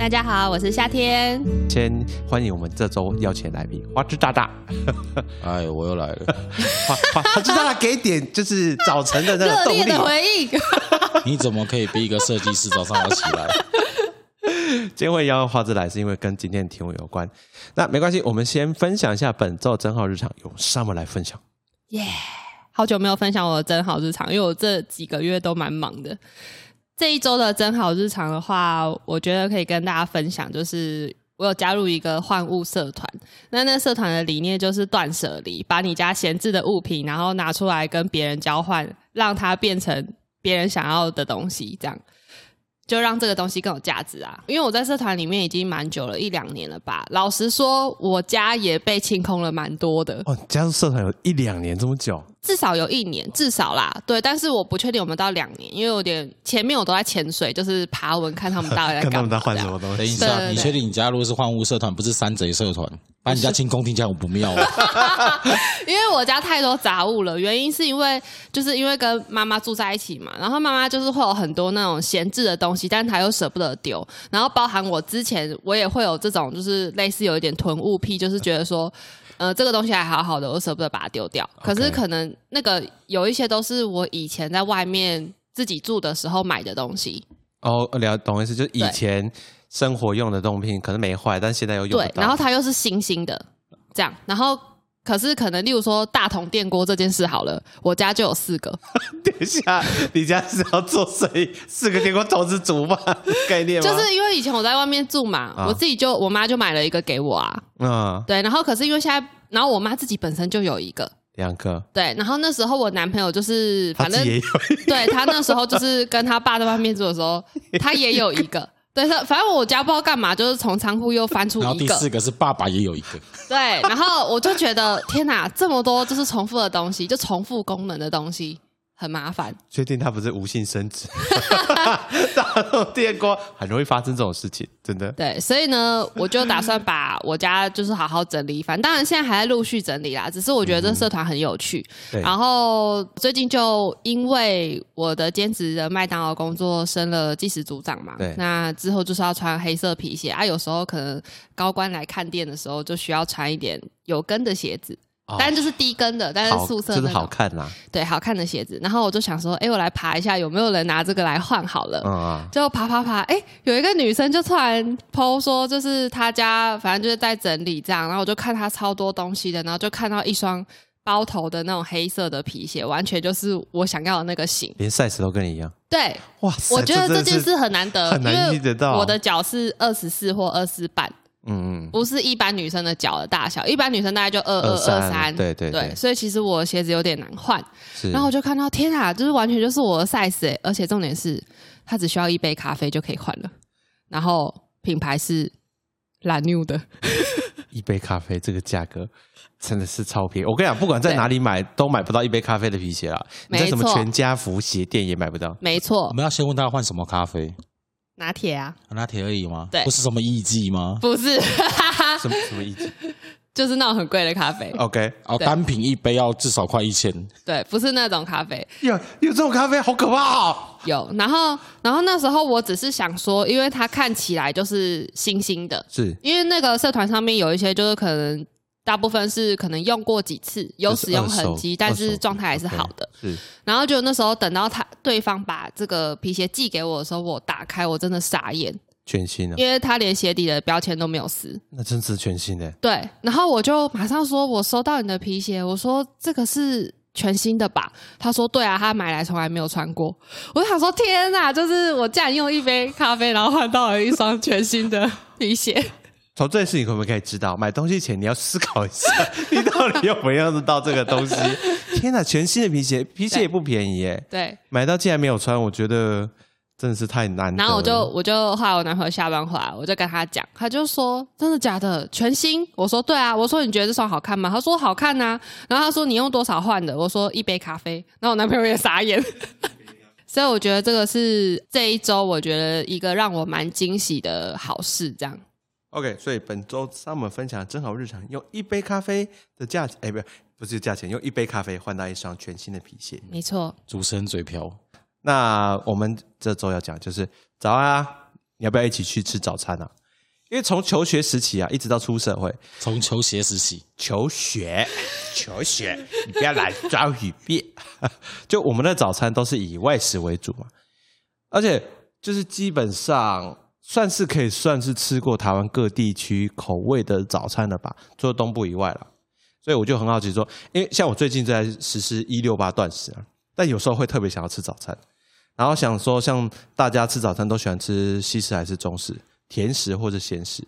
大家好，我是夏天。先欢迎我们这周邀请来宾花枝大大。哎，我又来了。花花花枝大大，给点就是早晨的那个动力。的回应。你怎么可以逼一个设计师早上要起来？今天会邀花枝来，是因为跟今天的题目有关。那没关系，我们先分享一下本周真好日常，由 Summer 来分享。耶，好久没有分享我的真好日常，因为我这几个月都蛮忙的。这一周的真好日常的话，我觉得可以跟大家分享，就是我有加入一个换物社团。那那社团的理念就是断舍离，把你家闲置的物品，然后拿出来跟别人交换，让它变成别人想要的东西，这样。就让这个东西更有价值啊！因为我在社团里面已经蛮久了，一两年了吧。老实说，我家也被清空了蛮多的。哦，加入社团有一两年这么久？至少有一年，至少啦。对，但是我不确定有没有到两年，因为有点前面我都在潜水，就是爬文看他们大概 在干嘛。看他们在换什么东西。等一下，你确定你加入是换物社团，不是山贼社团？把你家清空听起来我不妙。因为我家太多杂物了，原因是因为就是因为跟妈妈住在一起嘛，然后妈妈就是会有很多那种闲置的东西，但是她又舍不得丢，然后包含我之前我也会有这种就是类似有一点囤物癖，就是觉得说，呃，这个东西还好好的，我舍不得把它丢掉。可是可能那个有一些都是我以前在外面自己住的时候买的东西。哦，了懂意思，就是以前。生活用的东品可能没坏，但现在又用对，然后它又是新新的，这样，然后可是可能例如说大同电锅这件事好了，我家就有四个。等一下，你家是要做生意，四个电锅同时煮吗？概念吗？就是因为以前我在外面住嘛，我自己就我妈就买了一个给我啊，嗯，对，然后可是因为现在，然后我妈自己本身就有一个，两个，对，然后那时候我男朋友就是反正对他那时候就是跟他爸在外面住的时候，他也有一个。对，反正我家不知道干嘛，就是从仓库又翻出一个。然后第四个是爸爸也有一个。对，然后我就觉得天哪，这么多就是重复的东西，就重复功能的东西。很麻烦，确定它不是无性生殖？大陆电锅很容易发生这种事情，真的。对，所以呢，我就打算把我家就是好好整理一番。当然，现在还在陆续整理啦。只是我觉得这社团很有趣。然后最近就因为我的兼职的麦当劳工作升了技师组长嘛，对。那之后就是要穿黑色皮鞋啊。有时候可能高官来看店的时候，就需要穿一点有跟的鞋子。但就是低跟的，但是素色就是好看啦。对，好看的鞋子。然后我就想说，哎，我来爬一下，有没有人拿这个来换好了？嗯啊。就爬爬爬，哎，有一个女生就突然 PO 说，就是她家反正就是在整理这样。然后我就看她超多东西的，然后就看到一双包头的那种黑色的皮鞋，完全就是我想要的那个型，连 size 都跟你一样。对，哇，我觉得这件事很难得，很难遇得到。我的脚是二十四或二四半。嗯嗯，不是一般女生的脚的大小，一般女生大概就二二二三，对对对，所以其实我鞋子有点难换。然后我就看到，天啊，就是完全就是我的 size 哎，而且重点是，它只需要一杯咖啡就可以换了。然后品牌是蓝 new 的，一杯咖啡这个价格真的是超便宜。我跟你讲，不管在哪里买都买不到一杯咖啡的皮鞋了！你在什么全家福鞋店也买不到。没错，我们要先问他换什么咖啡。拿铁啊，拿铁而已吗？对，不是什么艺伎吗？不是，什么什么艺伎？就是那种很贵的咖啡。OK，哦，单品一杯要至少快一千。对，不是那种咖啡。有有这种咖啡，好可怕。有，然后然后那时候我只是想说，因为它看起来就是新新的，是因为那个社团上面有一些就是可能。大部分是可能用过几次，有使用痕迹，但是状态还是好的。是，然后就那时候等到他对方把这个皮鞋寄给我的时候，我打开我真的傻眼，全新的，因为他连鞋底的标签都没有撕，那真是全新的。对，然后我就马上说，我收到你的皮鞋，我说这个是全新的吧？他说对啊，他买来从来没有穿过。我想说天哪，就是我竟然用一杯咖啡，然后换到了一双全新的 皮鞋。从这件事情可不可以知道，买东西前你要思考一下，你到底有没有用到这个东西？天哪，全新的皮鞋，皮鞋也不便宜耶。对，买到竟然没有穿，我觉得真的是太难。然后我就我就后来我男朋友下班回来，我就跟他讲，他就说真的假的，全新。我说对啊，我说你觉得这双好看吗？他说好看呐。然后他说你用多少换的？我说一杯咖啡。然后我男朋友也傻眼。所以我觉得这个是这一周我觉得一个让我蛮惊喜的好事，这样。OK，所以本周三我们分享真好日常，用一杯咖啡的价钱，哎，不不是价钱，用一杯咖啡换到一双全新的皮鞋。没错，主持人嘴瓢。那我们这周要讲就是早安啊，你要不要一起去吃早餐啊？因为从求学时期啊，一直到出社会，从求学时期，求学，求学，你不要来抓语变。就我们的早餐都是以外食为主嘛，而且就是基本上。算是可以算是吃过台湾各地区口味的早餐了吧，除了东部以外了。所以我就很好奇说，因为像我最近在实施一六八断食啊，但有时候会特别想要吃早餐，然后想说，像大家吃早餐都喜欢吃西式还是中式，甜食或者咸食？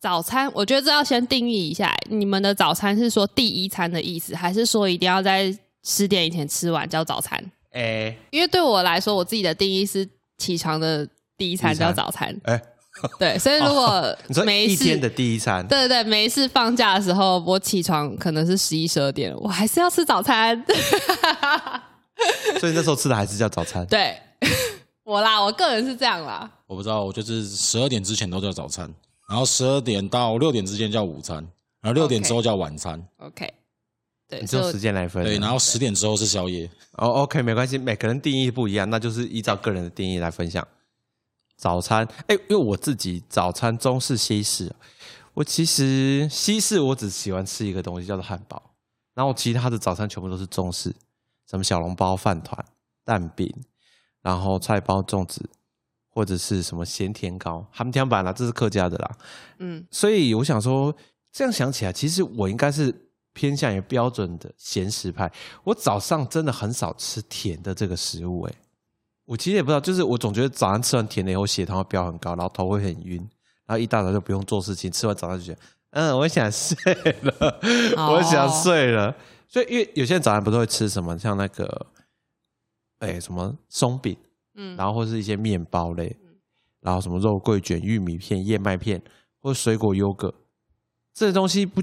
早餐我觉得这要先定义一下，你们的早餐是说第一餐的意思，还是说一定要在十点以前吃完叫早餐？哎，因为对我来说，我自己的定义是起床的。第一餐叫早餐，哎，对，所以如果 每一天的第一餐，对对对，每一次放假的时候，我起床可能是十一十二点，我还是要吃早餐，所以那时候吃的还是叫早餐。对 我啦，我个人是这样啦，我不知道，我就是十二点之前都叫早餐，然后十二点到六点之间叫午餐，然后六点之后叫晚餐。OK，对，你就时间来分。对，然后十点之后是宵夜。哦，OK，没关系，每个人定义不一样，那就是依照个人的定义来分享。早餐，哎，因为我自己早餐中式西式，我其实西式我只喜欢吃一个东西叫做汉堡，然后其他的早餐全部都是中式，什么小笼包、饭团、蛋饼，然后菜包、粽子，或者是什么咸甜糕、们天板啦，这是客家的啦，嗯，所以我想说，这样想起来，其实我应该是偏向于标准的咸食派，我早上真的很少吃甜的这个食物，哎。我其实也不知道，就是我总觉得早上吃完甜的以后血糖会飙很高，然后头会很晕，然后一大早就不用做事情，吃完早餐就觉得，嗯，我想睡了，我想睡了。所以因为有些人早上不都会吃什么，像那个，哎，什么松饼，嗯，然后或是一些面包类，然后什么肉桂卷、玉米片、燕麦片或水果优格这些东西不，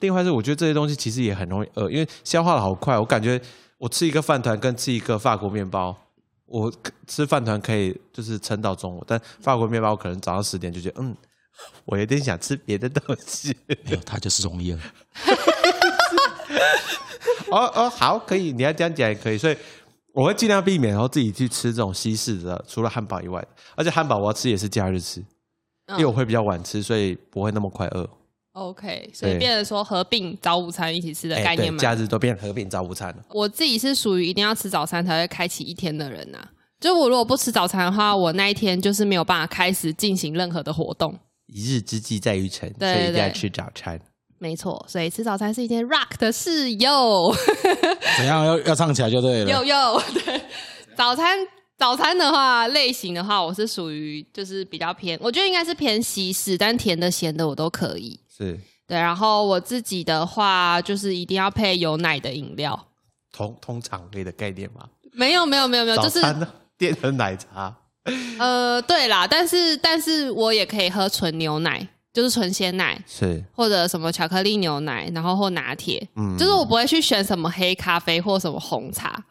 另外是我觉得这些东西其实也很容易饿，因为消化的好快。我感觉我吃一个饭团跟吃一个法国面包。我吃饭团可以就是撑到中午，但法国面包可能早上十点就觉得嗯，我有点想吃别的东西。没有，它就是容易了。哦哦，好，可以，你要这样讲也可以。所以我会尽量避免，然后自己去吃这种西式的，除了汉堡以外而且汉堡我要吃也是假日吃，因为我会比较晚吃，所以不会那么快饿。OK，所以变成说合并早午餐一起吃的概念嘛？假日都变合并早午餐了。我自己是属于一定要吃早餐才会开启一天的人呐。就我如果不吃早餐的话，我那一天就是没有办法开始进行任何的活动。一日之计在于晨，所以一定要吃早餐。没错，所以吃早餐是一件 rock 的事哟。怎样要 要唱起来就对了。有有对早餐。早餐的话，类型的话，我是属于就是比较偏，我觉得应该是偏西式，但甜的、咸的我都可以。是对，然后我自己的话，就是一定要配有奶的饮料。通通常类的概念吗？没有，没有，没有，没有，就是 店的奶茶。呃，对啦，但是但是我也可以喝纯牛奶，就是纯鲜奶，是或者什么巧克力牛奶，然后或拿铁，嗯，就是我不会去选什么黑咖啡或什么红茶。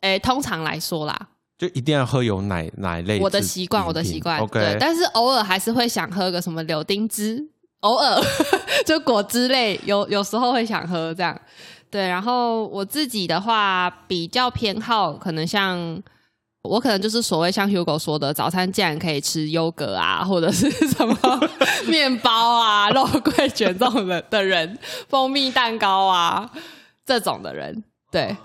哎，通常来说啦。就一定要喝有奶奶类。我的习惯，我的习惯。对，但是偶尔还是会想喝个什么柳丁汁，偶尔 就果汁类，有有时候会想喝这样。对，然后我自己的话比较偏好，可能像我可能就是所谓像 Hugo 说的，早餐竟然可以吃优格啊，或者是什么面包啊、肉桂卷这种的的人，蜂蜜蛋糕啊这种的人，对。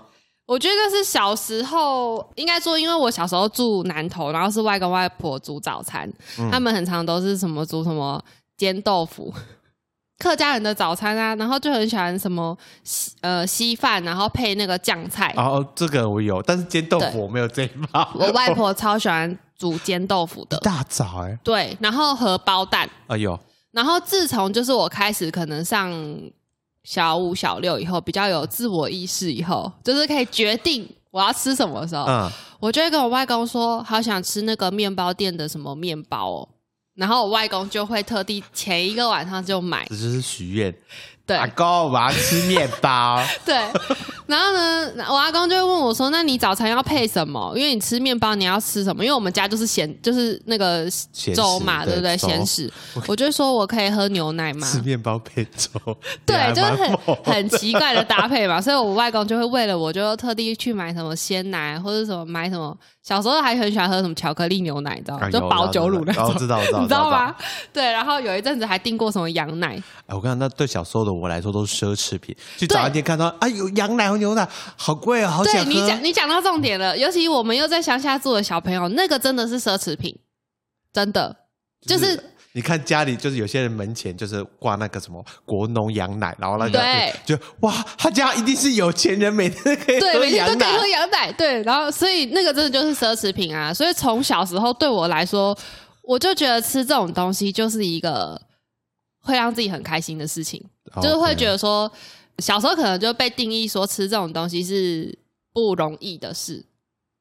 我觉得是小时候，应该说，因为我小时候住南头，然后是外公外婆煮早餐，他们很常都是什么煮什么煎豆腐，客家人的早餐啊，然后就很喜欢什么稀呃稀饭，然后配那个酱菜。哦，这个我有，但是煎豆腐我没有这一包。我外婆超喜欢煮煎豆腐的，大早哎。对，然后荷包蛋。哎呦，然后自从就是我开始可能上。小五、小六以后比较有自我意识，以后就是可以决定我要吃什么的时候，我就会跟我外公说，好想吃那个面包店的什么面包哦。然后我外公就会特地前一个晚上就买，这就是许愿。对阿公，我要吃面包。对。然后呢，我阿公就会问我说：“那你早餐要配什么？因为你吃面包，你要吃什么？因为我们家就是咸，就是那个粥嘛，对不对？咸食。我就说我可以喝牛奶嘛？吃面包配粥，对，就是很很奇怪的搭配嘛，所以我外公就会为了我，就特地去买什么鲜奶或者什么买什么。小时候还很喜欢喝什么巧克力牛奶，你知道吗？就保酒乳那种，哦知道知道 你知道知道吗？对，然后有一阵子还订过什么羊奶，哎，我看那对小时候的我来说都是奢侈品。去早餐店看到，啊，有羊奶和牛奶，好贵哦，好想喝。对你讲你讲到重点了，尤其我们又在乡下住的小朋友，那个真的是奢侈品，真的就是你看家里就是有些人门前就是挂那个什么国农羊奶，然后那个对就就哇，他家一定是有钱人，每天都可以对，每天都可以喝。羊奶，对，然后所以那个真的就是奢侈品啊。所以从小时候对我来说，我就觉得吃这种东西就是一个会让自己很开心的事情，就是会觉得说，小时候可能就被定义说吃这种东西是不容易的事，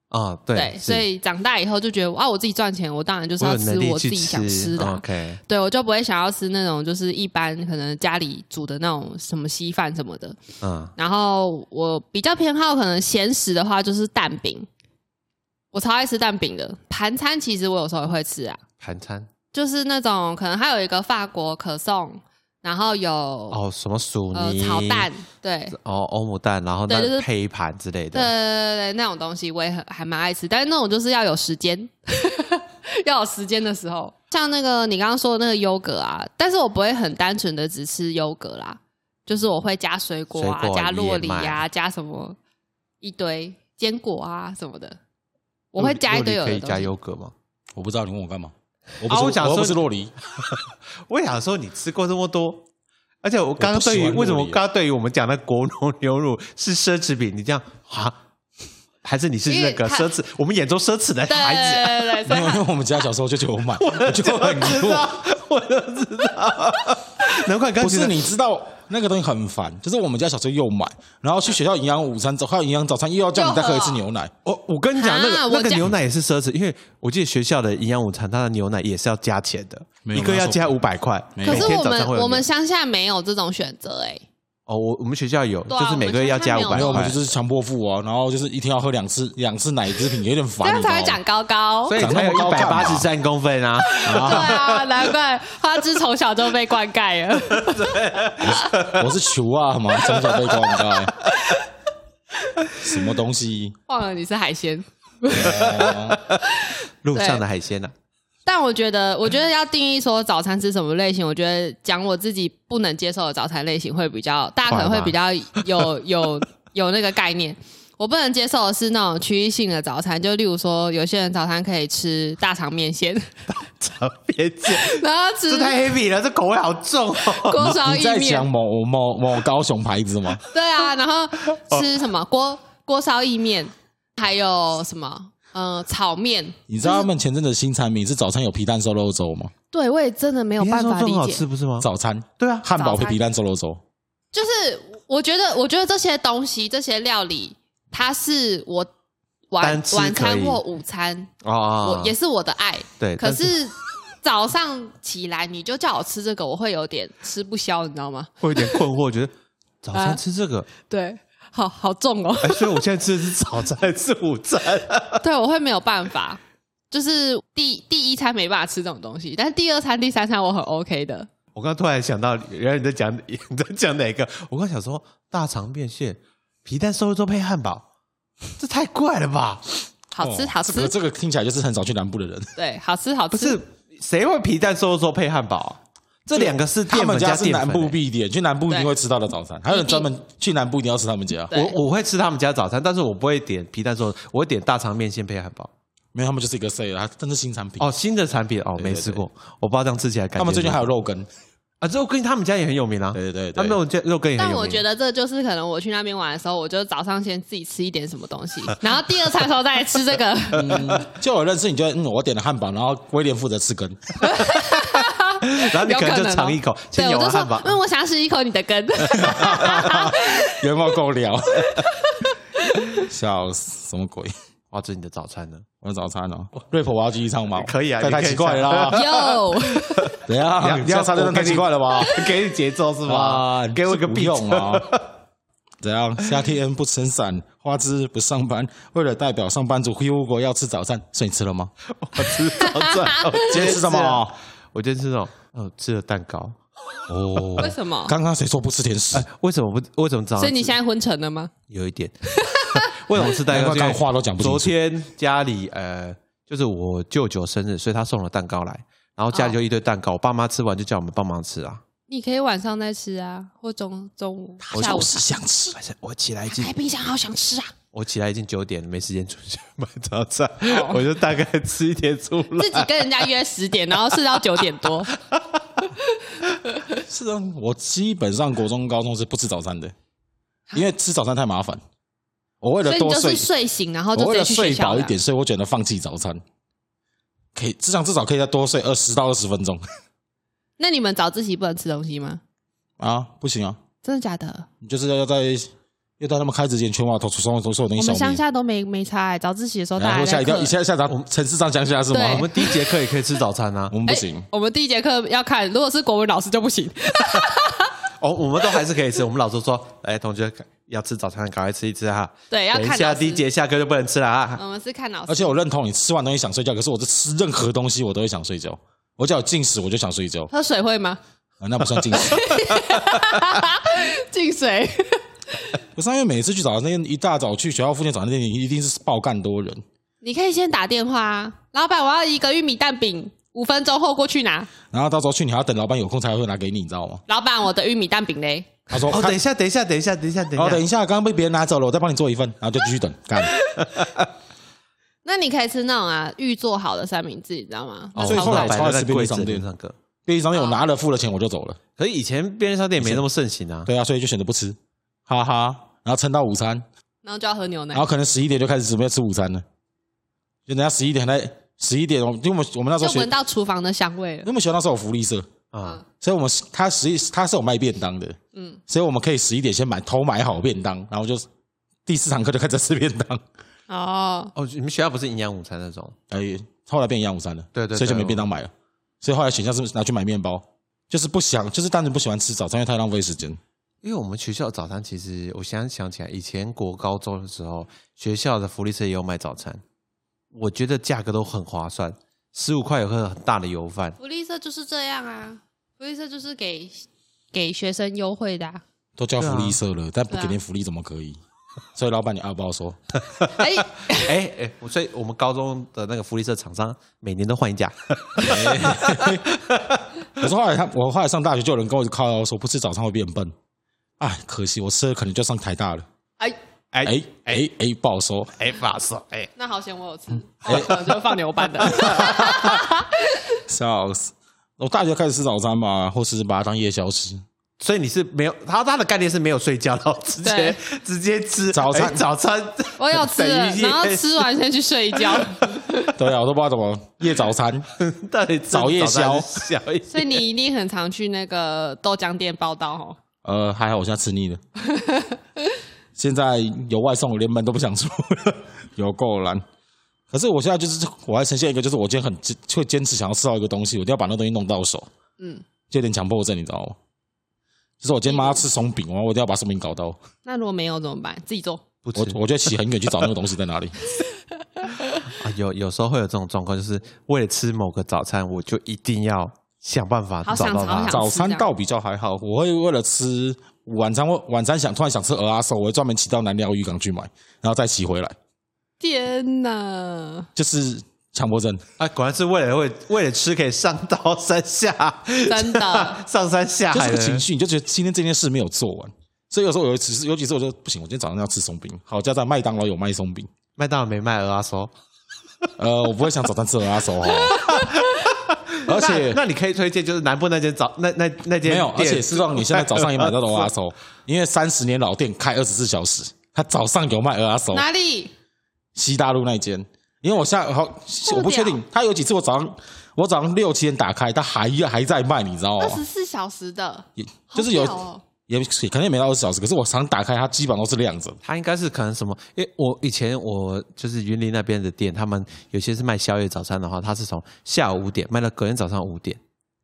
啊，对，是。所以长大以后就觉得啊，我自己赚钱，我当然就是要吃我自己想吃的。啊、OK，对，我就不会想要吃那种就是一般可能家里煮的那种什么稀饭什么的。嗯，然后我比较偏好可能咸食的话，就是蛋饼，我超爱吃蛋饼的。盘餐其实我有时候也会吃啊，盘餐就是那种可能还有一个法国可颂，然后有、哦，什么薯呃泥、炒蛋，对。哦，欧姆蛋，然后对就是那配一盘之类的对对的。对对，那种东西我也很还蛮爱吃，但是那种就是要有时间，要有时间的时候，像那个你刚刚说的那个优格啊，但是我不会很单纯的只吃优格啦，就是我会加水果啊，果加洛梨燕啊，加什么一堆坚果啊什么的，我会加一堆有可以加。优格吗？我不知道你问我干嘛。我不是，啊我不说是洛梨，我想说你吃过这么多，而且我刚刚对于欢为什么刚刚对于我们讲的国农 牛乳是奢侈品，你这样啊？还是你是那个奢侈？我们眼中奢侈的孩子？对对对，所没有，因为我们家小时候就叫我买，我就很疑惑。知道，我都知道。难怪刚不是你知道那个东西很烦，就是我们家小时候又买，然后去学校营养午餐之后，还有营养早餐又要叫你再喝一次牛奶。我我跟你讲，那个那个牛奶也是奢侈，因为我记得学校的营养午餐，它的牛奶也是要加钱的，一个要加五百块。可是我们我们乡下没有这种选择哎、哦，我我们学校有，对啊就是每个月要加五百块没有，我们就，是强迫付啊，然后就是一天要喝两次两次奶制品，有点这烦。样你知道吗才会长高高。所以长那才有一百八十三公分啊。对啊，难怪花枝从小就被灌溉了。我是球啊嘛，从小被灌溉。什么东西？忘了你是海鲜，哦路上的海鲜啊，但我觉得，我觉得要定义说早餐吃什么类型，我觉得讲我自己不能接受的早餐类型会比较，大家可能会比较有有 有那个概念。我不能接受的是那种区域性的早餐，就例如说，有些人早餐可以吃大肠面线，大肠面线，然后吃这太 heavy 了，这口味好重哦。锅烧意你在讲面，某某某高雄牌子吗？对啊，然后吃什么锅锅烧意面，还有什么嗯、呃炒面。你知道他们前阵的新产品是早餐有皮蛋瘦肉粥吗？对，我也真的没有办法理解很好吃，。不是吗？早餐对啊，汉堡配皮蛋瘦肉粥，就是我觉得，我觉得这些东西、这些料理，它是我晚晚餐或午餐，哦我也是我的爱。对，可是早上起来你就叫我吃这个，我会有点吃不消，你知道吗？会有点困惑，觉得早啊餐吃这个，对，好好重哦。哎，所以我现在吃的是早餐还是午餐？对，我会没有办法。就是第第一餐没办法吃这种东西，但是第二餐、第三餐我很 OK 的。我刚刚突然想到，原来你在讲 你在讲哪个？我刚想说大肠变现、皮蛋瘦肉粥配汉堡，这太怪了吧？好吃，哦好吃，这个这个听起来就是很少去南部的人。对，好吃，好吃。不是谁会皮蛋瘦肉粥配汉堡啊？这两个是他们家是南。部必点，去南部一定会吃到的早餐。还有人专门去南部一定要吃他们家，我我会吃他们家早餐，但是我不会点皮蛋瘦肉，我会点大肠面线配汉堡。没有他们就是一个 say 它真是新产品。哦，新的产品哦，没吃过，我不知道这样吃起来感觉。他们最近还有肉羹，啊，肉羹他们家也很有名啊。对对对他们肉羹肉羹也很有名。但我觉得这就是可能我去那边玩的时候，我就早上先自己吃一点什么东西，然后第二餐的时候再来吃这个。嗯，就我认识你就嗯，我点了汉堡，然后威廉负责吃羹，然后你可能就尝一口，对，先咬我就说完汉堡，，嗯，我想吃一口你的根。有没有够聊？笑死，什么鬼？花枝，你的早餐呢？我的早餐哦，瑞普我要继续唱吗？可以啊太太奇怪了啦，哟，怎样？你要唱真的太奇怪了吧？给你节奏是吗？啊，给我一个不 beat 用啊。怎样？夏天不撑伞，花枝不上班，为了代表上班族呼国要吃早餐，所以你吃了吗？我吃早餐，今天吃什么？我今天吃那种，呃，吃了蛋糕。哦，为什么？刚刚谁说不吃甜食哎？，为什么不？为什么早上？所以你现在昏沉了吗？有一点。为什么吃蛋糕？难怪刚话都讲不清楚昨天家里呃，就是我舅舅生日，所以他送了蛋糕来，然后家里就一堆蛋糕，我爸妈吃完就叫我们帮忙吃啊。你可以晚上再吃啊，或中中午、我下午就是想吃。我起来已经开冰箱，好想吃啊！我起来已经九点了，没时间出去买早餐，哦 我就大概吃一点出来。自己跟人家约十点，然后睡到九点多。是啊，我基本上国中、高中是不吃早餐的，因为吃早餐太麻烦。我为所以你就了多睡是，睡醒，然后我就直接去为了睡。饱一点，所以我选择放弃早餐。可以，至少至少可以再多睡二十到二十分钟那你们早自习不能吃东西吗？啊！不行啊，真的假的？你就是要在要在他们开之前，全网都所有都所有东我们乡。下都没没差欸，早自习的时候大然后家在课下一定要一。下下咱城市上乡下是吗？对我们第一节课也可以吃早餐啊 我。们不行，我们第一节课要看，如果是国文老师就不行。哦，我们都还是可以吃。我们老师说，哎，同学要吃早餐，赶快吃一吃哈。对，要等一下看老师第一节下课就不能吃了啊。我们是看老师，而且我认同你吃完东西想睡觉，可是我这吃任何东西我都会想睡觉。我只要有进食我就想睡觉，喝水会吗？啊，那不算进食。进水。不是因为每次去早餐店，一大早去学校附近早餐店，一定是爆干多人。你可以先打电话啊，老板，我要一个玉米蛋饼，五分钟后过去拿。然后到时候去，你还要等老板有空才会拿给你，你知道吗？老板，我的玉米蛋饼嘞？他说：“哦，等一下，等一下，等一下，等一下，等一哦，等。一下，刚刚被别人拿走了，我再帮你做一份，然后就继续等干。那你可以吃那种啊预做好的三明治，你知道吗？哦，所以后来我超爱便利商店里那个。便利商店我拿了付了钱我就走了。可是以前便利商店没那么盛行啊。对啊，所以就选择不吃，哈哈。然后撑到午餐，然后就要喝牛奶然。后可能十一点就开始准备吃午餐了。就等下十一点还在十一点，我因为我们我们那时候就闻到厨房的香味了因为。我们学校那时候有福利社，啊，所以我们他十一他是有卖便当的，嗯，所以我们可以十一点先买偷买好便当，然后就第四堂课就开始吃便当。哦，哦，你们学校不是营养午餐那种？哎，后来变营养午餐了，对对对所以就没便当买了。所以后来选项是拿去买面包，就是不想，就是单纯不喜欢吃早餐，因为太浪费时间。因为我们学校早餐其实，我现在想起来，以前国高中的时候，学校的福利社也有卖早餐，我觉得价格都很划算，十五块有个很大的油饭。福利社就是这样啊，福利社就是给给学生优惠的、啊。都叫福利社了，但不给点福利怎么可以？所以老板你二包说，哎、哎哎，所以我们高中的那个福利社厂商每年都换一家。可是后来他，我后来上大学就有人跟我靠腰说，不吃早餐会变笨。哎，可惜我吃了可能就上台大了。哎，哎哎哎哎，不好说。哎，不好说。哎，那好险我有吃，我就放牛班的。笑死！我大学开始吃早餐嘛，或是把它当夜宵吃。所以你是没有他他的概念是没有睡觉，然后直接直接吃早餐哎早餐。我有吃 然后吃完先去睡一觉。对啊，我都不知道怎么夜早餐。到底早夜宵所以你一定很常去那个豆浆店报道哦。呃，还好我现在吃腻了。现在有外送，我连门都不想出了，有够难。可是我现在就是，我还呈现一个，就是我今天很坚会坚持想要吃到一个东西，我一定要把那东西弄到手，嗯，就有点强迫症，你知道吗？就是我今天妈要吃松饼，我我一定要把松饼搞到。那如果没有怎么办？自己做。不吃我我就骑很远去找那个东西在哪里。啊，有有时候会有这种状况，就是为了吃某个早餐，我就一定要想办法好找到它想好想。早餐倒比较还好，我会为了吃晚餐，我晚餐想突然想吃鹅阿寿，我会专门骑到南寮渔港去买，然后再骑回来，天哪！就是强迫症。啊，果然是为了为为了吃可以上刀山下，真的 上山下就是海的个情绪，你就觉得今天这件事没有做完，所以有时候有几次，有几次我就不行，我今天早上要吃松饼。好，家在麦当劳有卖松饼，麦当劳没卖鹅阿寿，呃，我不会想早餐吃鹅阿寿哈。而且那那你可以推荐就是南部那间早那那那间没有，而店且 是让你现在早上也买到的鹅阿手，因为三十年老店开二十四小时，它早上有卖鹅阿手，哪里？西大陆那间。因为我下好，我不确定，他有几次我早上我早上六七点打开，他还还在卖，你知道吗？二十四小时的，也就是有哦也可能也没到二十小时，可是我常打开它，基本上都是亮着。它应该是可能什么？因为我以前我就是云林那边的店，他们有些是卖宵夜早餐的话，它是从下午五点卖到隔天早上五点。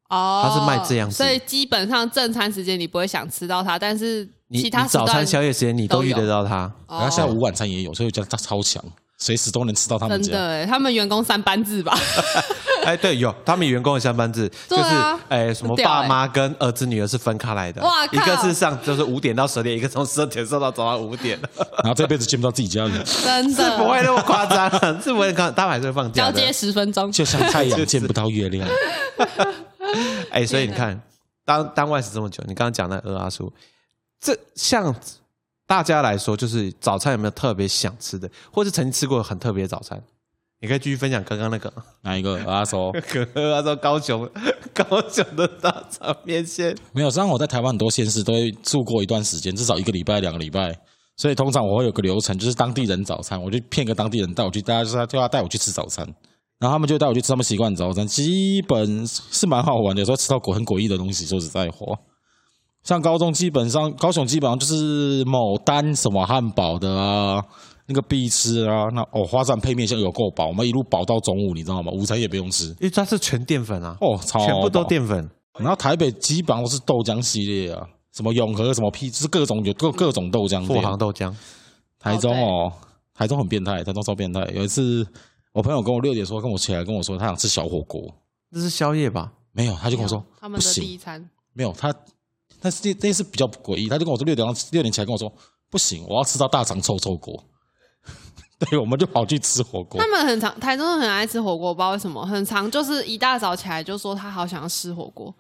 哦，它是卖这样子所以基本上正餐时间你不会想吃到它，但是你其他早餐、宵夜时间你都遇得到它。哦然后下午晚餐也有，所以我觉得它超强，随时都能吃到他们家。真的哎，他们员工三班制吧？哎，对，有他们员工的三班制，就是哎什么爸妈跟儿子女儿是分开来的，哇靠一个是上就是五点到十点，一个从十二点上到早上五点，然后这辈子见不到自己家人，真是的不会那么夸张，是不会刚，他们还是会放假。交接十分钟，就像太阳见不到月亮。哎，所以你看，当当外食这么久，你刚刚讲那鹅阿叔，这像大家来说，就是早餐有没有特别想吃的，或是曾经吃过很特别的早餐？你可以继续分享刚刚那个，哪一个？阿说鹅 阿说高雄 高雄的大肠面线，没有，实际上我在台湾很多县市都会住过一段时间，至少一个礼拜、两个礼拜。所以通常我会有个流程，就是当地人早餐，我就骗个当地人带我去，大家说他就要带我去吃早餐，然后他们就带我去吃他们习惯的早餐，基本是蛮好玩的，有时候吃到诡很诡异的东西，说实在话。像高中基本上，高雄基本上就是某单什么汉堡的啊，那个必吃啊，那哦花站配面线有够饱，我们一路饱到中午，你知道吗？午餐也不用吃因为它是全淀粉啊，哦，超全部都饱淀粉。然后台北基本上都是豆浆系列啊，什么永和什么批，就是各种有各各种豆浆富店。航豆浆，台中哦，台中很变态，台中超变态。有一次，我朋友跟我六点说跟我起来跟我说他想吃小火锅，这是宵夜吧？没有，他就跟我说他们的第不行，一餐，没有他，但是那那是比较诡异，他就跟我说六点六点起来跟我说不行，我要吃到大肠臭臭锅。对，我们就跑去吃火锅他。们很常台中人很爱吃火锅，不知道为什么，很常就是一大早起来就说他好想要吃火锅，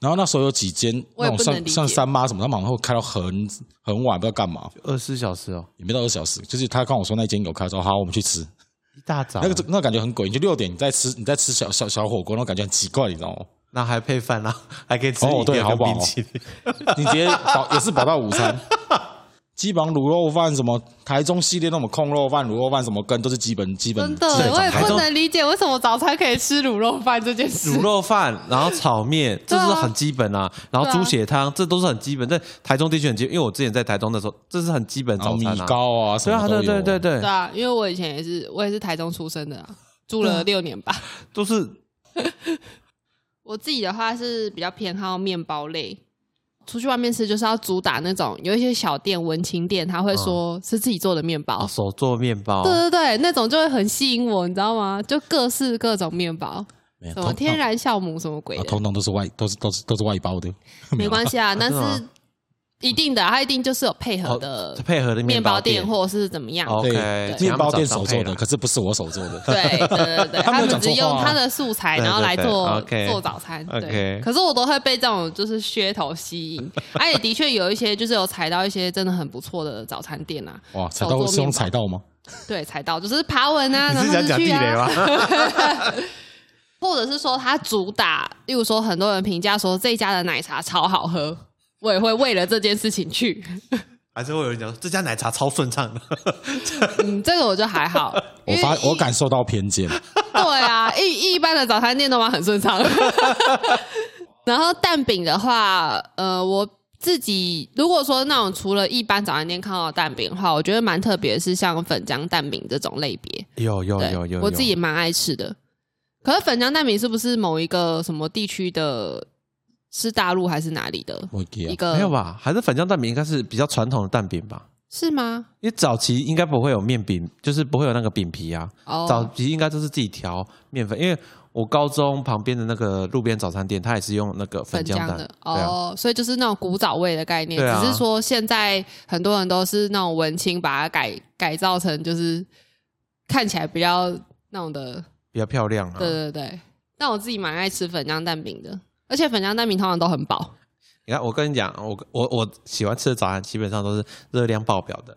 然后那时候有几间我也那种像像三妈什么，他们好像会开到很很晚，不知道干嘛，二十四小时哦，也没到二十小时。就是他跟我说那间有开，说好我们去吃。一大早那个那个感觉很诡异，就六点你在吃你在吃小小小火锅，那种感觉很奇怪，你知道吗？那还配饭啊，还可以吃哦饮料跟对好饱哦冰淇淋。你直接饱也是饱到午餐。基本上卤肉饭什么台中系列那种控肉饭、卤肉饭什么羹都是基本基本真的我也不能理解为什么早餐可以吃卤肉饭这件事卤。肉饭，然后炒面，这是很基本啊。然后猪血汤，这都是很基本。在台中地区很基本，因为我之前在台中的时候，这是很基本早餐啊。糕啊什对啊。对对对对，啊，因为我以前也是，我也是台中出生的、啊，住了六年吧。都是我自己的话是比较偏好面包类，出去外面吃就是要主打那种有一些小店、文青店，他会说是自己做的面包。哦手做面包。对对对，那种就会很吸引我，你知道吗？就各式各种面包，什么天然酵母什么鬼啊，的，通通都是外都是都是都是外包的。没关系啊，但是一定的，它一定就是有配合的哦配合的面包店。店或者是怎么样。OK，对，面包店手做的，可是不是我手做的。对对对对，他们只讲错话啊。用他的素材，然后来做做早餐。对，可是我都会被这种就是噱头吸引，而 且的确有一些就是有踩到一些真的很不错的早餐店啊。哇，踩手到是用踩到吗？对，踩到就是爬文啊，你然是想讲地后就去啊，雷吗？或者是说它主打，例如说很多人评价说这家的奶茶超好喝，我也会为了这件事情去。还是会有人讲这家奶茶超顺畅的。嗯，这个我就还好，我发我感受到偏见。对啊，一一般的早餐店都蛮很顺畅。然后蛋饼的话，呃，我自己如果说那种除了一般早餐店看到的蛋饼的话，我觉得蛮特别是像粉浆蛋饼这种类别。有有对，有有，我自己也蛮爱吃的。可是粉浆蛋饼是不是某一个什么地区的？是大陆还是哪里的一个？没有？吧？还是粉浆蛋饼应该是比较传统的蛋饼吧？是吗？因为早期应该不会有面饼，就是不会有那个饼皮啊。哦，早期应该都是自己调面粉，因为我高中旁边的那个路边早餐店，它也是用那个粉浆的哦，所以就是那种古早味的概念，啊只是说现在很多人都是那种文青，把它改改造成就是看起来比较那种的，比较漂亮啊。对对对。但我自己蛮爱吃粉浆蛋饼的，而且粉浆蛋饼通常都很饱。你看，我跟你讲，我我我喜欢吃的早餐基本上都是热量爆表的，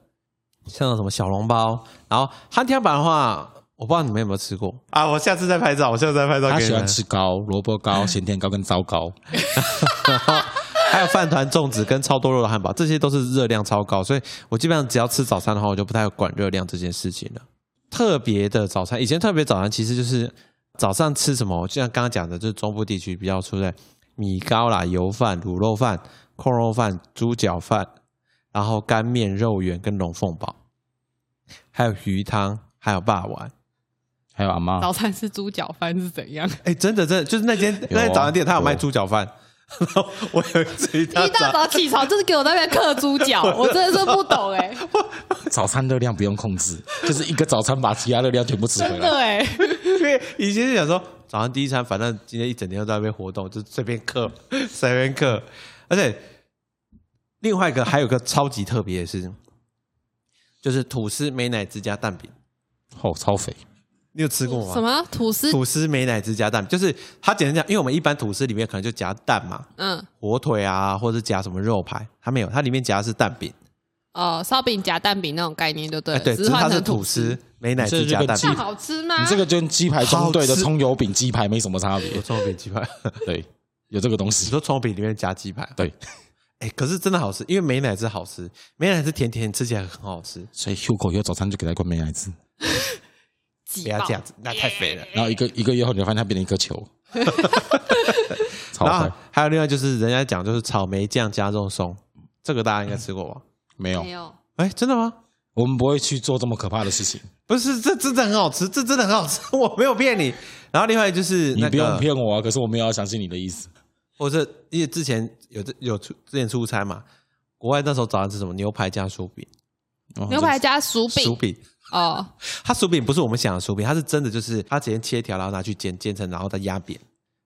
像什么小笼包，然后汉天板的话，我不知道你们有没有吃过啊？我下次再拍照，我下次再拍照给你们他喜欢。吃糕、萝卜糕、咸甜糕跟糟糕。还有饭团、粽子跟超多肉的汉堡，这些都是热量超高，所以我基本上只要吃早餐的话，我就不太管热量这件事情了。特别的早餐，以前特别早餐其实就是早上吃什么，就像刚刚讲的，就是中部地区比较出在米糕啦、油饭、卤肉饭、控肉饭、猪脚饭，然后干面、肉圆跟龙凤堡，还有鱼汤，还有霸丸。还有阿妈，早餐是猪脚饭是怎样？哎，真的真的，就是那间啊那间早餐店，他有卖有猪脚饭。然后我有一次一大一大早，起床就是给我那边刻猪脚，我真的是不懂哎、早餐热量不用控制，就是一个早餐把其他热量全部吃回真的来。哎、因为以前是想说早上第一餐，反正今天一整天都在那边活动，就随便嗑，随便嗑。而且另外一个还有个超级特别的是，就是吐司美乃滋加蛋饼，哦，超肥，你有吃过吗？什么吐司？吐司美乃滋加蛋，就是它简单讲，因为我们一般吐司里面可能就夹蛋嘛，嗯，火腿啊，或者夹什么肉排，它没有，它里面夹的是蛋饼，哦，烧饼夹蛋饼那种概念就对了，哎对，只是换只是它是成吐吐司。美乃滋加蛋这饼，好吃吗？你这个跟鸡排中队的葱油饼鸡排没什么差别有。葱油饼鸡排，对，有这个东你西。说葱油饼里面加鸡排，对，哎、可是真的好吃，因为美乃滋好吃，美乃滋甜甜，吃起来很好吃。所以 Hugo 以后早餐就给他一罐美乃滋，挤不要这样子，那太肥了。然后一个一个月后，你会发现它变成一颗球，超 然后快。还有另外就是人家讲就是草莓酱加肉松，这个大家应该吃过吧？没有没，有，哎、真的吗？我们不会去做这么可怕的事情。不是，这真的很好吃，这真的很好吃，我没有骗你。然后另外就是那你不用，骗我啊！可是我没有要相信你的意思。或者因为之前有有出之前出差嘛，国外那时候早上吃什么牛排加薯饼，哦牛排加薯饼薯饼，哦，它薯饼不是我们想的薯饼，它是真的就是它直接切条，然后拿去煎，煎成然后再压扁。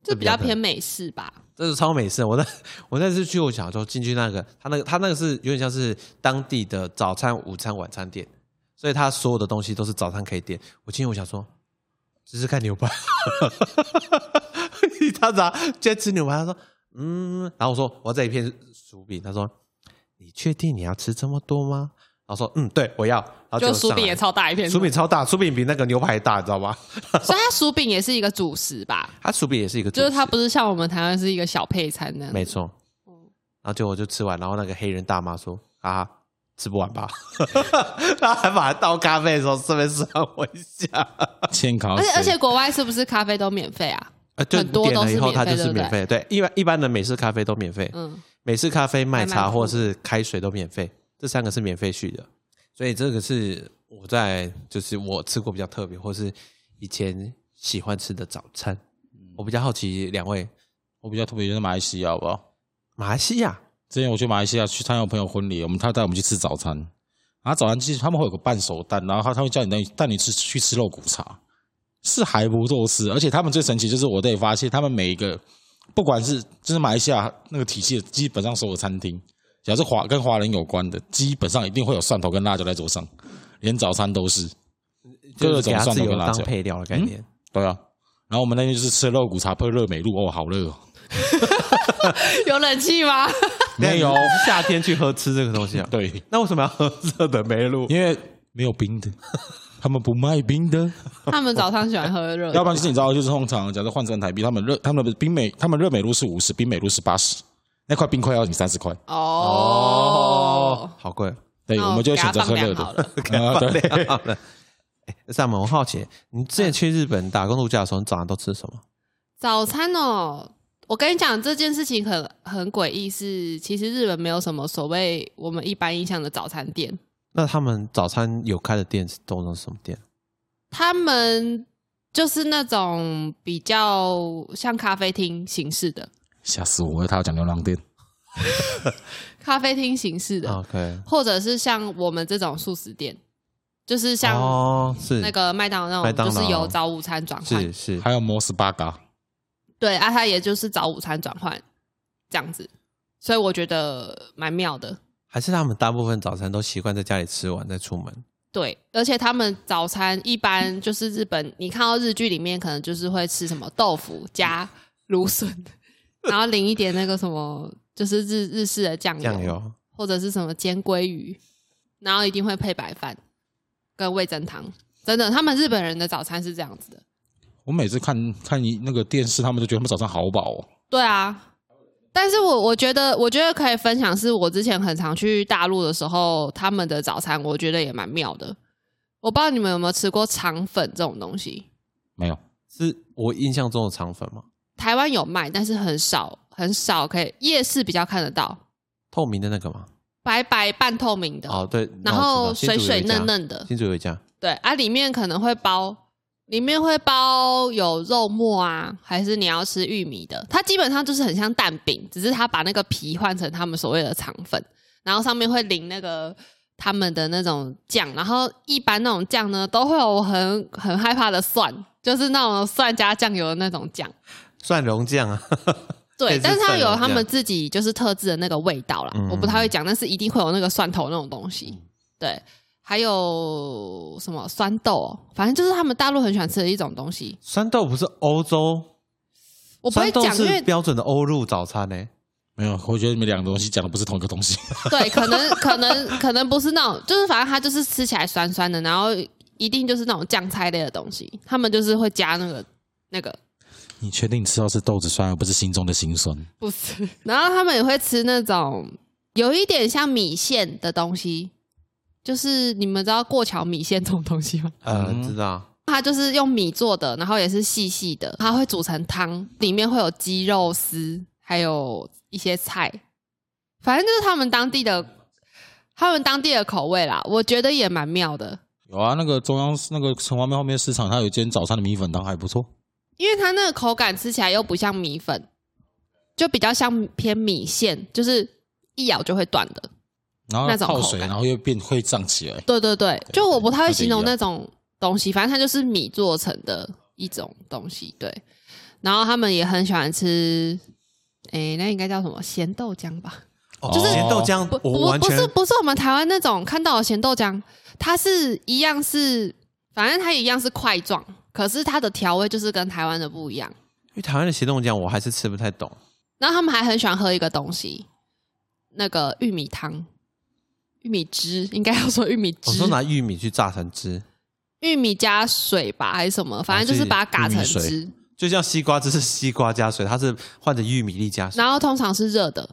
这比较偏美式吧？这是超美式。我那 我那次去，我想说进去那个，他那个他那个是有点像是当地的早餐、午餐、晚餐店，所以他所有的东西都是早餐可以点。我进去我想说，只是看牛排，一大早今天吃牛排，他说嗯，然后我说我要这一片薯饼，他说你确定你要吃这么多吗？然后说嗯，对，我要。然后就薯饼也超大一片，薯饼超大，薯饼比那个牛排大，你知道吗？所以它薯饼也是一个主食吧？它薯饼也是一个主食，就是它不是像我们台湾是一个小配餐那样。没错。然后结果我就吃完，然后那个黑人大妈说：“啊，吃不完吧？” 然后还把它倒咖啡的时候顺便算我一下。千考而且而且国外是不是咖啡都免费啊？呃，就很多点了都是以后它就是免费对一般一般的美式咖啡都免费，嗯，美式咖啡、麦还蛮酷茶或者是开水都免费，这三个是免费去的。所以这个是我在就是我吃过比较特别，或是以前喜欢吃的早餐。我比较好奇两位我比较特别就是马来西亚，好不好？马来西亚之前我去马来西亚去参加我朋友婚礼，我们他带我们去吃早餐，然后早餐其实他们会有个半熟蛋，然后他他会叫你带带你吃去吃肉骨茶，是还不错吃，而且他们最神奇就是我得发现他们每一个不管是就是马来西亚那个体系的，基本上所有餐厅，只要是华跟华人有关的，基本上一定会有蒜头跟辣椒在桌上，连早餐都是，各种蒜头跟辣椒，当配料的概念。对啊。然后我们那天就是吃肉骨茶配热美露，哦，好热哦！有冷气吗？没有，夏天去喝吃这个东西啊？对，那为什么要喝热的梅露？因为没有冰的，他们不卖冰的。他们早上喜欢喝热的，要不然就是你知道，就是通常假设换成台币，他们热他们的冰美，他们热美露是五十，冰美露是八十，那块冰块要你三十块。哦。好贵。对，我们就选择喝热的。放凉好了啊，对，好了，哎，上门我好奇，你之前去日本打工度假的时候，你早上都吃什么？早餐哦，我跟你讲这件事情很很诡异，是其实日本没有什么所谓我们一般印象的早餐店，那他们早餐有开的店是都是什么店？他们就是那种比较像咖啡厅形式的，吓死我了！他要讲牛郎店，咖啡厅形式的，OK，或者是像我们这种素食店，就是像哦，是。那个麦当劳那种，劳。就是由早午餐转换。是，是，还有摩斯巴嘎，对啊，它也就是早午餐转换这样子，所以我觉得蛮妙的。还是他们大部分早餐都习惯在家里吃完再出门？对，而且他们早餐一般就是日本，你看到日剧里面可能就是会吃什么豆腐加芦笋，然后淋一点那个什么，就是日日式的酱油，酱油或者是什么煎鲑鱼，然后一定会配白饭跟味噌汤。真的，他们日本人的早餐是这样子的。我每次看看一那个电视，他们都觉得他们早上好饱哦。对啊，但是我我觉得，我觉得可以分享，是我之前很常去大陆的时候，他们的早餐我觉得也蛮妙的。我不知道你们有没有吃过肠粉这种东西，没有，是我印象中的肠粉吗？台湾有卖，但是很少很少可以夜市比较看得到。透明的那个吗？白白半透明的，哦，对，然后水水嫩嫩的，新竹有一家，对啊，里面可能会包，里面会包有肉末啊，还是你要吃玉米的？它基本上就是很像蛋饼，只是它把那个皮换成他们所谓的肠粉，然后上面会淋那个他们的那种酱，然后一般那种酱呢都会有很很害怕的蒜，就是那种蒜加酱油的那种酱。蒜蓉酱啊，对，但是它有他们自己就是特制的那个味道啦，嗯。我不太会讲，但是一定会有那个蒜头那种东西。对，还有什么酸豆、哦，反正就是他们大陆很喜欢吃的一种东西。酸豆不是欧洲，我不会讲，因为标准的欧陆早餐呢、没有，我觉得你们两个东西讲的不是同一个东西。对，可能 可能可能不是那种，就是反正它就是吃起来酸酸的，然后一定就是那种酱菜类的东西，他们就是会加那个那个你确定你吃到是豆子酸，而不是心中的辛酸？不是，然后他们也会吃那种有一点像米线的东西，就是你们知道过桥米线这种东西吗？呃，嗯知道。它就是用米做的，然后也是细细的，它会煮成汤，里面会有鸡肉丝，还有一些菜，反正就是他们当地的他们当地的口味啦，我觉得也蛮妙的，有啊，那个中央那个城隍庙后面市场，它有一间早餐的米粉汤还不错。因为它那个口感吃起来又不像米粉，就比较像偏米线，就是一咬就会断的。然后那种泡水，然后又变会胀起来。对对对，就我不太会形容那种东西，反正它就是米做成的一种东西。对，然后他们也很喜欢吃，哎，那应该叫什么咸豆浆吧？哦，就是咸豆浆不，我不不是不是我们台湾那种看到的咸豆浆，它是一样是，反正它一样是块状，可是它的调味就是跟台湾的不一样。因为台湾的咸豆浆我还是吃不太懂。然后他们还很喜欢喝一个东西，那个玉米汤、玉米汁，应该要说玉米汁我说，拿玉米去榨成汁，玉米加水吧，还是什么，反正就是把它嘎成汁，就像西瓜汁是西瓜加水，它是换成玉米粒加水，然后通常是热的。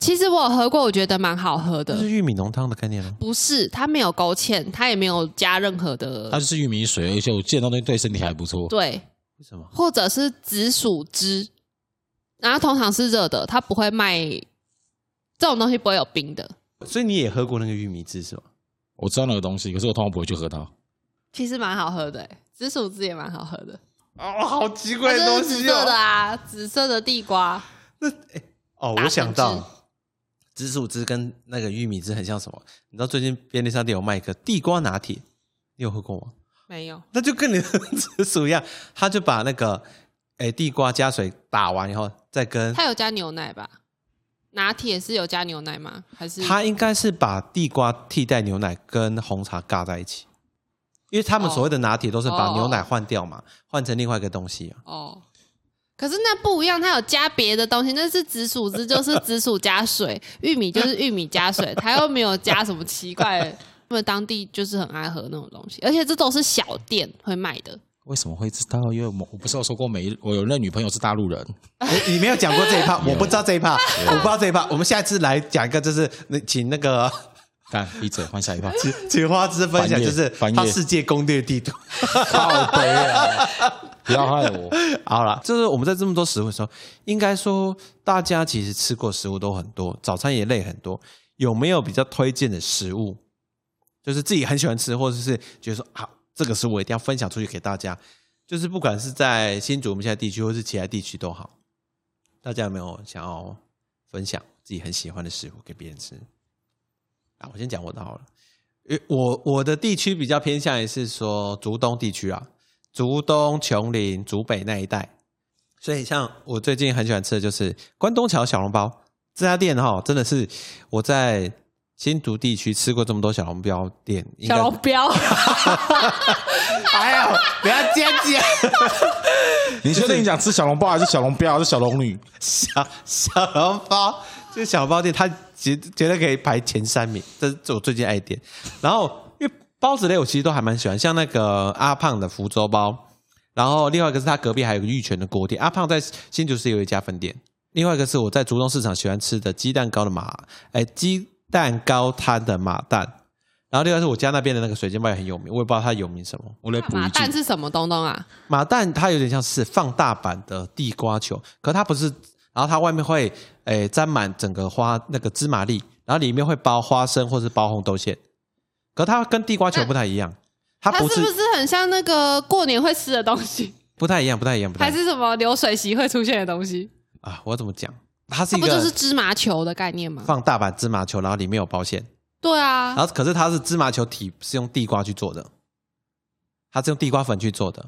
其实我有喝过，我觉得蛮好喝的这。是玉米浓汤的概念吗？不是，它没有勾芡，它也没有加任何的它的就是玉米水，而且我见到那对身体还不错。对，为什么？或者是紫薯汁，然后通常是热的，它不会卖这种东西，不会有冰的。所以你也喝过那个玉米汁是吗？我知道那个东西，可是我通常不会去喝它。其实蛮好喝的、欸，紫薯汁也蛮好喝的。哦，好奇怪的东西色的哦！啊，紫色的地瓜。哦，我想到紫薯汁跟那个玉米汁很像什么？你知道最近便利商店有卖一个地瓜拿铁，你有喝过吗？没有，那就跟你的 紫薯一样，他就把那个诶地瓜加水打完以后，再跟他有加牛奶吧？拿铁是有加牛奶吗？还是他应该是把地瓜替代牛奶跟红茶尬在一起，因为他们所谓的拿铁都是把哦牛奶换掉嘛，换成另外一个东西啊。哦？可是那不一样，它有加别的东西，那是紫薯汁，就是紫薯加水，玉米就是玉米加水，它又没有加什么奇怪的。他们当地就是很爱喝那种东西，而且这都是小店会卖的。为什么会知道？因为我我不是有说过每我有那女朋友是大陆人，你你没有讲过这一趴，我不知道这一趴，我不知道这一趴。我们下一次来讲一个，就是那请那个干闭嘴，换下一趴。请花枝分享，就是他世界攻略地图。好悲啊！不要害我。好了，就是我们在这么多食物的时候，应该说大家其实吃过食物都很多，早餐也类很多。有没有比较推荐的食物？就是自己很喜欢吃，或者是觉得说啊，这个食物我一定要分享出去给大家。就是不管是在新竹我们现在地区，或是其他地区都好，大家有没有想要分享自己很喜欢的食物给别人吃？啊，我先讲我的好了。因为我我的地区比较偏向于是说竹东地区啊，竹东、琼林、竹北那一带，所以像我最近很喜欢吃的就是关东桥小笼包这家店哈、真的是我在新竹地区吃过这么多小笼包店，小笼包，哎呦，不要尖叫，你确定你想吃小笼包还是小笼包还是小龙女？小小笼包就是小笼包店，它绝绝对可以排前三名，这是我最近爱的店。然后包子类我其实都还蛮喜欢，像那个阿胖的福州包，然后另外一个是他隔壁还有个玉泉的锅店，阿胖在新竹市有一家分店，另外一个是我在竹东市场喜欢吃的鸡蛋糕的马，哎，鸡蛋糕摊的马蛋。然后另外是我家那边的那个水煎包也很有名，我也不知道它有名什么。我来补马一句，蛋是什么东东啊？马蛋它有点像是放大版的地瓜球，可它不是然后它外面会诶沾满整个花那个芝麻粒，然后里面会包花生或是包红豆馅。可它跟地瓜球不太一样，它不是它是不是很像那个过年会吃的东西，不太一样，不太一样，不太一样还是什么流水席会出现的东西？啊！我怎么讲？它是它不就一个是芝麻球的概念吗？放大版芝麻球，然后里面有包馅，对啊然，后可是它是芝麻球体是用地瓜去做的，它是用地瓜粉去做的，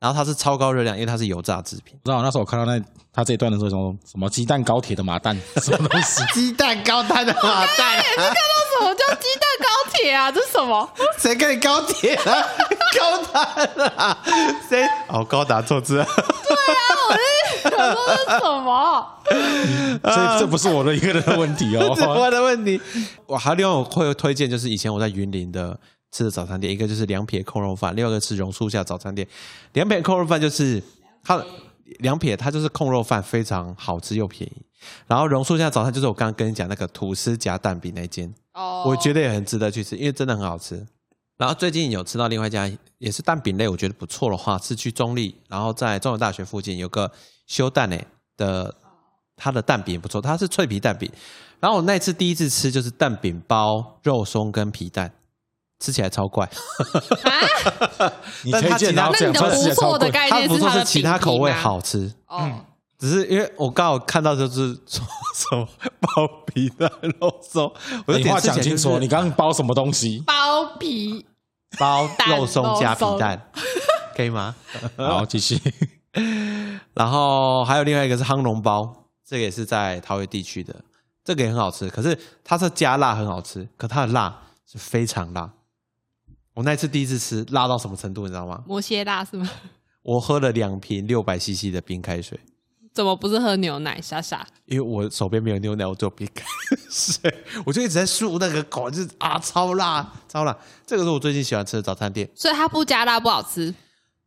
然后它是超高热量，因为它是油炸制品。不知道那时候我看到那他这一段的时候，说什么鸡蛋高铁的麻蛋 什么东西？鸡蛋高蛋的马蛋，你看到什么叫鸡蛋高铁啊？这是什么？谁跟你高铁啊？高达啊？谁？哦，高达错字了。我说这是什么？这这不是我的一个人的问题这是哦。我的问题。我还有另外我会推荐，就是以前我在云林的吃的早餐店，一个就是凉皮控肉饭，另外一个是榕树下早餐店。凉皮控肉饭就是它凉皮，它就是控肉饭，非常好吃又便宜。然后榕树下早餐就是我刚刚跟你讲那个吐司夹蛋饼那间，哦我觉得也很值得去吃，因为真的很好吃。然后最近有吃到另外一家也是蛋饼类，我觉得不错的话，是去中立，然后在中文大学附近有个修蛋诶的，它的蛋饼也不错，它是脆皮蛋饼。然后我那次第一次吃就是蛋饼包肉松跟皮蛋，吃起来超怪，你 但它其他推荐然后那你的讲出来超贵不错的。概它不错是念是它的其他口味好吃，哦。只是因为我刚好看到就是说 什么包皮蛋肉松，我就你话讲清楚，你刚刚包什么东西？包皮包蛋肉松加皮蛋，可以吗？好，继续。然后还有另外一个是夯龙包，这个也是在桃园地区的，这个也很好吃。可是它是加辣很好吃，可它的辣是非常辣。我那次第一次吃，辣到什么程度，你知道吗？摩蝎辣是吗？我喝了两瓶六百 CC 的冰开水，怎么不是喝牛奶？傻傻，因为我手边没有牛奶，我只有冰开水，我就一直在漱那个口，就是啊，超辣，超辣。这个是我最近喜欢吃的早餐店，所以它不加辣不好吃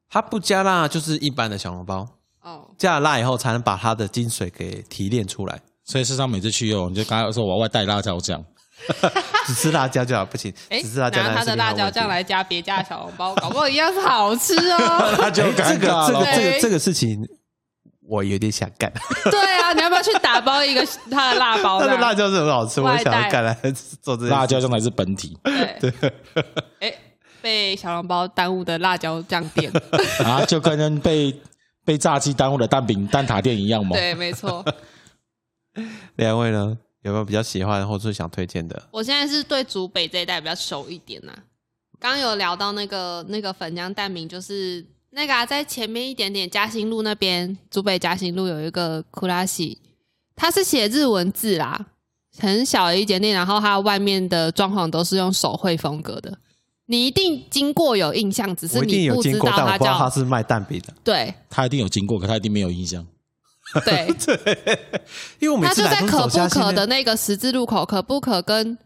它不加辣，就是一般的小笼包，哦。加了辣以后才能把它的精髓给提炼出来。所以事实上每次去哦，你就刚才说我要外带辣椒酱，只吃辣椒就好，不行，哎，只吃辣椒拿它的辣椒酱来。来加别家的小笼包，搞不好一样是好吃哦。那就哎这个。这个这个这个事情，我有点想干。对啊，你要不要去打包一个他的辣包 他？的辣椒是很好吃，我想要干来做这辣椒酱才是本体对对。哎，被小笼包耽误的辣椒酱店，啊，就跟被被炸鸡耽误的蛋饼蛋挞店一样嘛。对，没错。两位呢，有没有比较喜欢或者是想推荐的？我现在是对竹北这一带比较熟一点呐、刚刚有聊到那个那个粉浆蛋饼，就是那个、啊、在前面一点点嘉兴路那边，竹北嘉兴路有一个库拉西，它是写日文字啦，很小的一间店，然后它外面的装潢都是用手绘风格的。你一定经过有印象，只是我一定你不知有经过，但我道它叫它是卖蛋饼的，对他一定有经过，可他一定没有印象。对，因为我每它就在可不可的那个十字路口，可不可跟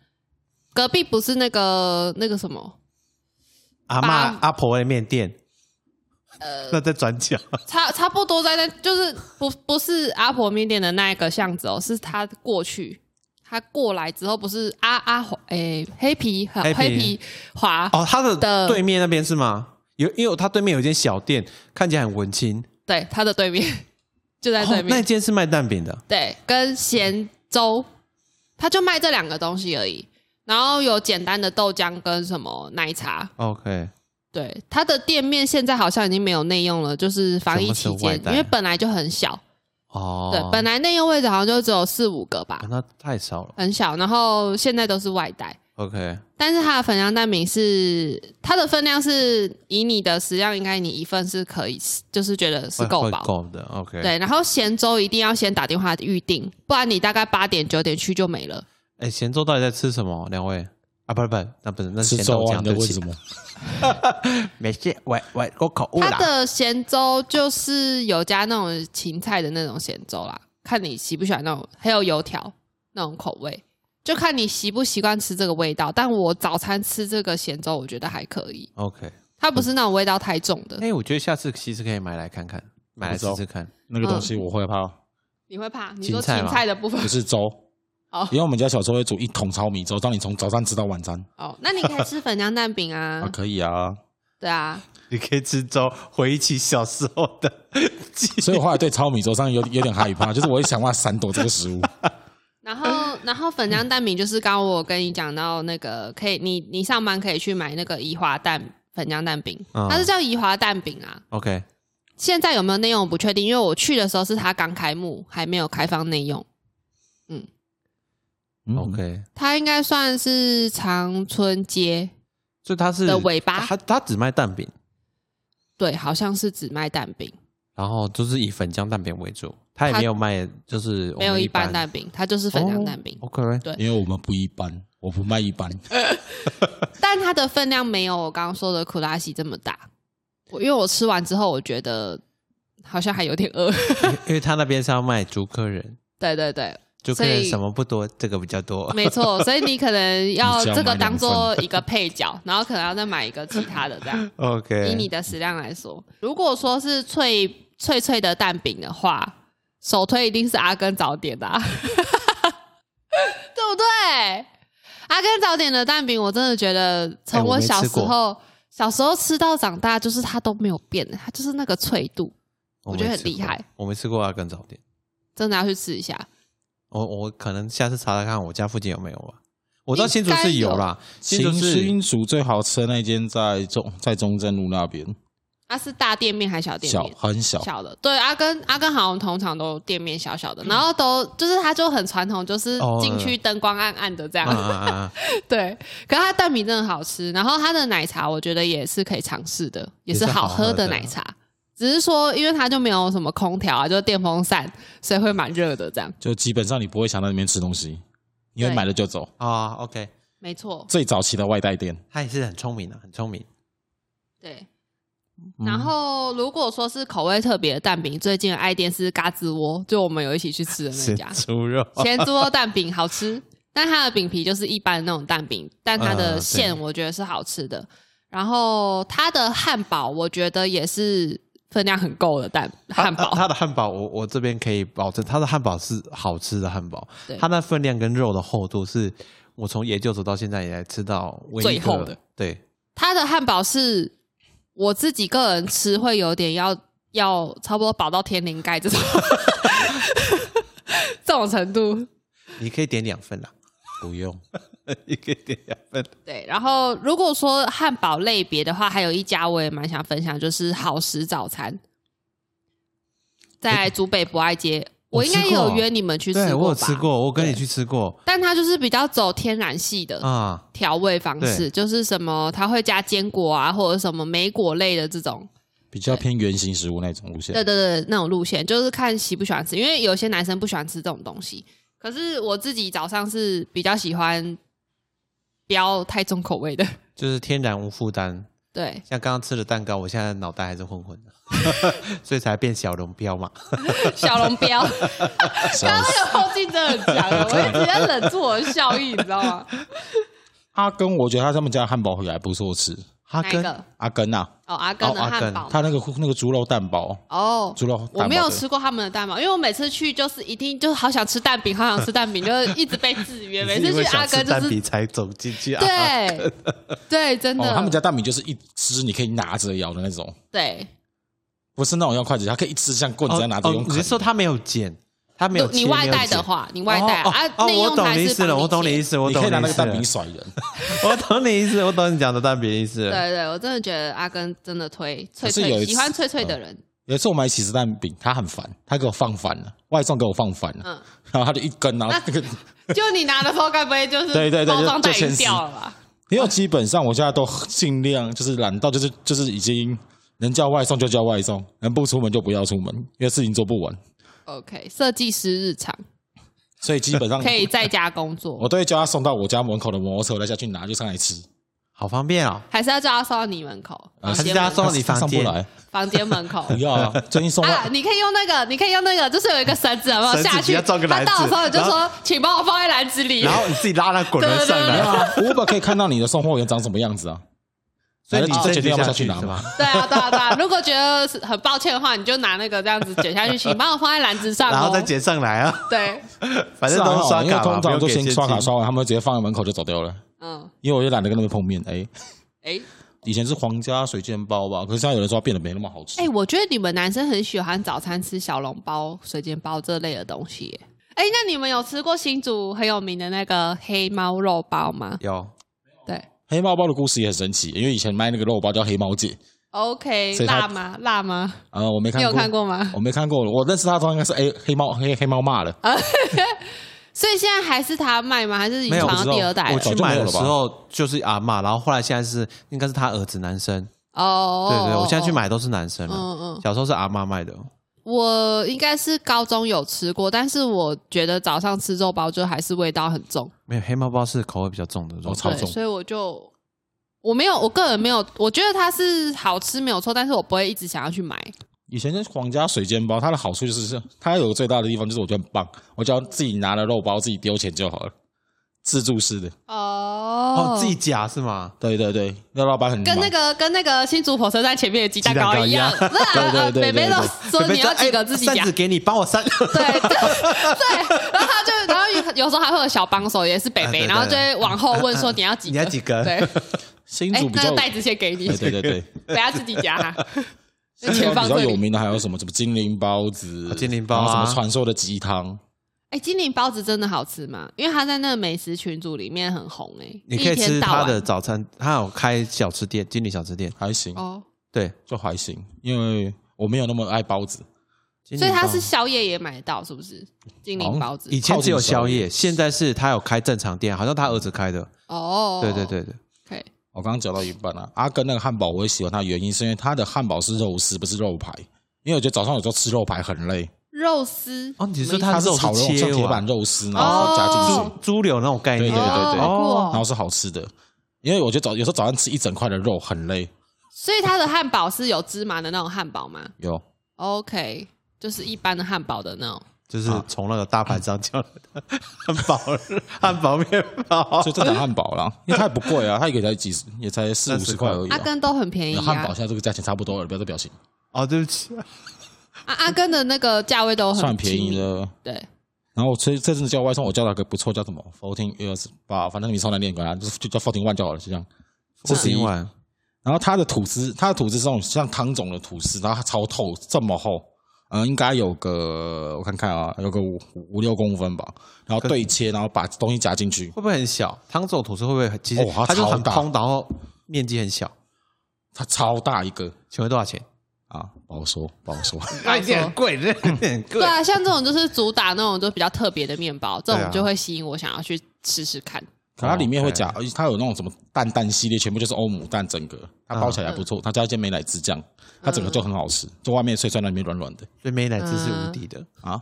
隔壁不是那个那个什么？阿八妈阿婆的面店，呃，那在转角，差差不多在那，就是不不是阿婆面店的那一个巷子哦，是他过去，他过来之后不是阿阿华诶、黑皮黑皮。黑皮华哦，他的的对面那边是吗？有，因为他对面有一间小店，看起来很文青，对他的对面就在对哦，面，那间是卖蛋饼的，对，跟咸粥，他就卖这两个东西而已，然后有简单的豆浆跟什么奶茶。OK，对，他的店面现在好像已经没有内用了，就是防疫期间，因为本来就很小，哦，对，本来内用位置好像就只有四五个吧。哦，那太少了。很小，然后现在都是外带。，OK，但是它的粉浆蛋饼是它的分量是以你的食量，应该你一份是可以吃，就是觉得是够饱。够的，OK，，对，然后咸粥一定要先打电话预定，不然你大概八点九点去就没了。哎，咸粥到底在吃什么？两位啊，不是不是，那不是那是？咸豆浆，对不起你在问什，么？没事，喂喂，我口误啦。它的咸粥就是有加那种芹菜的那种咸粥啦，看你喜不喜欢那种，还有油条那种口味，就看你习不习惯吃这个味道。但我早餐吃这个咸粥，我觉得还可以，OK，它不是那种味道太重的。哎，我觉得下次其实可以买来看看，买来吃吃看。那个东西我会怕，你会怕？你说芹芹菜的部分不是粥 哦。因为我们家小时候会煮一桶糙米粥，让你从早上吃到晚餐哦，那你可以吃粉浆蛋饼啊 啊，。可以啊。对啊，你可以吃粥，回忆起小时候的。所以我后来对糙米粥上有有点害怕，就是我会想办法闪躲这个食物。然后，然后粉浆蛋饼就是刚刚我跟你讲到那个，可以你你上班可以去买那个宜华蛋粉浆蛋饼，嗯它是叫宜华蛋饼啊。OK，现在有没有内用我不确定，因为我去的时候是它刚开幕，还没有开放内用。嗯。OK，它应该算是长春街，所以它是的尾巴。它它只卖蛋饼，对，好像是只卖蛋饼，然后就是以粉浆蛋饼为主，它也没有卖，就是没有一般蛋饼，他就是粉浆蛋饼，OK，对因为我们不一般，我不卖一般。但它的分量没有我刚刚说的库拉西这么大。我因为我吃完之后，我觉得好像还有点饿。因为他那边是要卖竹客人，对对对，竹科人所以什么不多，这个比较多。没错，所以你可能要这个当做一个配角，然后可能要再买一个其他的这样。OK，以你的食量来说，如果说是脆脆脆的蛋饼的话，首推一定是阿根早点的、啊，对不对？阿根早点的蛋饼，我真的觉得从哎我小时候、小时候吃到长大，就是它都没有变，它就是那个脆度，我觉得很厉害。我没吃过阿根早点，真的要去吃一下。我我可能下次查查看我家附近有没有吧。我知道新竹是有啦，新竹新是新竹最好吃的那间在中在中正路那边，它是大店面还是小店面小？很小，小的，对，阿根阿根好像通常都店面小小的，然后都就是它就很传统，就是哦进去灯光暗暗的这样，啊啊啊啊！对。可是它蛋饼真的好吃，然后它的奶茶我觉得也是可以尝试的，也是好喝的的奶茶。只是说，因为它就没有什么空调啊，就是电风扇，所以会蛮热的。这样，就基本上你不会想到里面吃东西，你会对买了就走。啊，OK，没错，最早期的外带店，他也是很聪明的，很聪明。对。嗯然后，如果说是口味特别的蛋饼，最近的爱店是嘎吱窝，就我们有一起去吃的那是家。猪肉，咸猪肉蛋饼好吃，但它的饼皮就是一般的那种蛋饼，但它的嗯馅我觉得是好吃的。然后它的汉堡，我觉得也是分量很够的蛋汉堡。它的汉堡，我我这边可以保证，它的汉堡是好吃的汉堡对。它那分量跟肉的厚度是我从研究所到现在以来吃到最厚的。对，它的汉堡是我自己个人吃会有点要要差不多饱到天灵盖这种 这种程度。你可以点两份啦，不用。你可以点两份。对，然后如果说汉堡类别的话，还有一家我也蛮想分享，就是好食早餐，在竹北博爱街，我应该也有约你们去吃过吧？我有吃过，我跟你去吃过但它就是比较走天然系的啊。调味方式，对就是什么它会加坚果啊，或者什么莓果类的这种，比较偏圆形食物那种路线对。对对，那种路线，就是看喜不喜欢吃，因为有些男生不喜欢吃这种东西。可是我自己早上是比较喜欢不要太重口味的，就是天然无负担。对，像刚刚吃的蛋糕，我现在脑袋还是混混的，所以才变小龙标嘛。小龙标。笑刚刚死那个后劲真的很强，我一直在忍住我的笑意，你知道吗？他跟，我觉得他他们家的汉堡也还不错吃。哈根？阿根啊，哦，阿根的汉堡。他那个那个猪肉蛋堡，哦，猪肉我没有吃过他们的蛋堡，因为我每次去就是一定就是好想吃蛋饼，好想吃蛋饼，就是一直被制约。每次去阿根就是蛋饼才走进去啊。对对，真的，哦，他们家蛋饼就是一吃你可以拿着咬的那种，对不是那种用筷子，它可以一吃像棍子一样拿着哦用啃。你是说他没有剪，他没有你外带的话，你外带哦啊，哦，内我懂用才是你意思了，我懂你意思，我你可以拿那个懂你意思。了蛋饼甩人，我懂你意思，我懂你讲的蛋饼意思了。对对，我真的觉得阿根真的推脆脆，喜欢脆脆的人，有一次我买起司蛋饼，他很烦，他给我放反了，外送给我放反了，嗯，然后他就一根，然后那个，就你拿的时候，该不会就是对对对包装袋掉了。吧？因为基本上我现在都尽量就是懒到就是就是已经能叫外送就叫外送，能不出门就不要出门，因为事情做不完，OK，设计师日常所以基本上可以在家工作 我，都会叫他送到我家门口的摩托车，我再下去拿就上来吃。好方便哦。还是要叫他送到你门口，还是叫他送到你房间房间门口。不 要啊！最近送、啊，你可以用那个，你可以用那个，就是有一个绳子，有没有下去？装个他篮子到的时候你就说，请帮我放在篮子里。然后你自己拉那滚轮上来，啊，Uber 可以看到你的送货员长什么样子啊，所以你这决定要不要下下去拿吗？对啊，对啊，对啊。如果觉得是很抱歉的话，你就拿那个这样子剪下去，请帮我放在篮子上、哦，然后再剪上来啊，对，反正都是是啊因为刷卡嘛，通常就先刷卡刷完，他们会直接放在门口就走掉了。嗯，因为我就懒得跟他们碰面，哎、哎，以前是皇家水煎包吧，可是现在有人说变得没那么好吃。哎、我觉得你们男生很喜欢早餐吃小笼包、水煎包这类的东西耶。哎、那你们有吃过新竹很有名的那个黑猫肉包吗？有对黑猫包的故事也很神奇，因为以前卖那个肉包叫黑猫姐，，OK，辣吗？辣吗？呃，我没看过，你有看过吗？我没看过，我认识他的时候应该是哎黑猫黑黑猫骂了，所以现在还是他卖吗？还是已传到第二代了？我去买的时候就是阿妈，然后后来现在是应该是他儿子男生。哦，对对，我现在去哦。买都是男生了。嗯嗯，小时候是阿妈卖的，我应该是高中有吃过，但是我觉得早上吃肉包就还是味道很重，没有黑猫包是口味比较重的肉。哦，超对，重所以我就我没有，我个人没有，我觉得它是好吃没有错，但是我不会一直想要去买。以前就是皇家水煎包，它的好处就是它有个最大的地方就是我觉得很棒，我只要自己拿了肉包自己丢钱就好了，自助式的。哦。哦，自己夹是吗？对对对，那老板很跟那个跟那个新竹火车站前面的鸡蛋糕一样，鸡蛋 对对对北北都说你要几个自己夹。扇子，给你，帮我扇。对对 对，然后他就然后有有时候还会有小帮手，也是北北，然后就会往后问说你要几个，你要几个？对，哎新竹，比较那个袋子先给你。对，对对对，等下自己夹哈。新竹钱放这里。比较有名的还有什么什么精灵包子、啊精灵包啊。什么传说的鸡汤，哎，金陵包子真的好吃吗？因为他在那个美食群组里面很红哎，你可以吃他的早餐，他有开小吃店，金陵小吃店。还行，哦，对，就还行，因为我没有那么爱包子。包所以他是宵夜也买得到，是不是？金陵包子以前只有宵夜，现在是他有开正常店，好像他儿子开的。哦，对对对对，可以。我刚刚讲到一半啊，阿根那个汉堡我也喜欢它，原因是因为它的汉堡是肉丝，不是肉排。因为我觉得早上有时候吃肉排很累，肉丝哦，你说它肉是炒肉切像铁板完肉丝，然后加进去，哦猪柳那种概念。对对对对然后是好吃的。因为我觉得早有时候早上吃一整块的肉很累，所以它的汉堡是有芝麻的那种汉堡吗有？OK，就是一般的汉堡的那种。就是从那个大盘上叫来的汉堡，汉堡面包所以。正常汉堡啦，因为它也不贵啊，它一个才几十，也才四五十块而已、啊。阿根都很便宜啊汉堡现，在这个价钱差不多了，不要这表情，哦，对不起，阿阿根的那个价位都很算便宜亲民。的。对，然后这这阵子叫外送，我叫了个不错，叫什么 fourteen Years 吧，反正你超难念，管它就就叫 fourteen one 就好了，就这样。这是今晚然后它的吐司，它的吐司是那种像汤种的吐司，然后它超透，这么厚，嗯、应该有个我看看啊，有个五五六公分吧。然后对切，然后把东西夹进去，会不会很小？汤这种吐司会不会很其实哦它它就很超大空，然后面积很小？它超大一个请问多少钱？啊，不好说，不好说。那有点贵，这 有点贵对。啊，像这种就是主打那种就比较特别的面包，这种就会吸引我想要去试试看。可它里面会加，它有那种什么蛋蛋系列，全部就是欧姆蛋，整个它包起来还不错，它加一些美乃滋酱，它整个就很好吃，就外面脆脆，里面软软的所以美乃滋是无敌的，啊。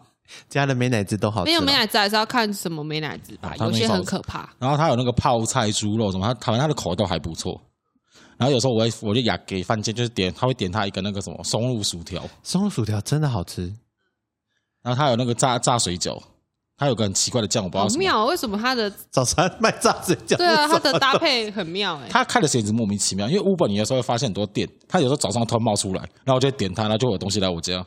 加的美乃滋都好吃。没有美，乃滋还是要看什么美乃滋吧有些很可怕。然后它有那个泡菜猪肉什么，它台湾它的口味都还不错。然后有时候我会我就雅给饭店就是点，他会点他一个那个什么松露薯条，松露薯条真的好吃。然后他有那个炸炸水饺，他有个很奇怪的酱，我不知道什么。妙哦，为什么他的早餐卖炸水饺，对啊，他的搭配配很妙哎。他开的时间一直莫名其妙，因为 Uber 你有时候会发现很多店，他有时候早上突然冒出来，然后我就会点它，然后就会有东西来我家，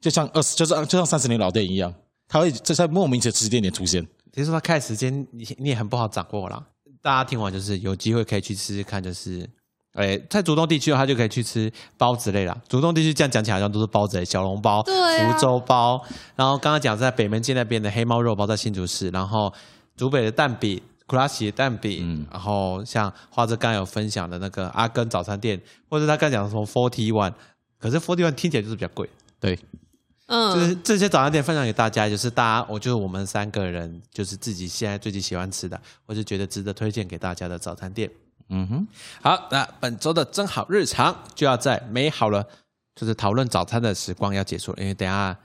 就像二十，就是就像三十年老店一样，他会就在莫名其妙的时间点出现。其实说他开时间，你你也很不好掌握啦。大家听完就是有机会可以去吃吃看，就是，哎，在竹东地区的话就可以去吃包子类啦。竹东地区这样讲起来好像都是包子类，小笼包、对啊福州包，然后刚刚讲在北门街那边的黑猫肉包在新竹市，然后竹北的蛋饼。库拉西的蛋饼，嗯然后像花泽刚有分享的那个阿根早餐店，或者他刚讲的什么 Forty One，可是 Forty One 听起来就是比较贵，对，嗯，就是这些早餐店分享给大家，就是大家，我就是我们三个人，就是自己现在最近喜欢吃的，或是觉得值得推荐给大家的早餐店。嗯哼，好，那本周的真好日常就要在美好了，就是讨论早餐的时光要结束了，因为等一下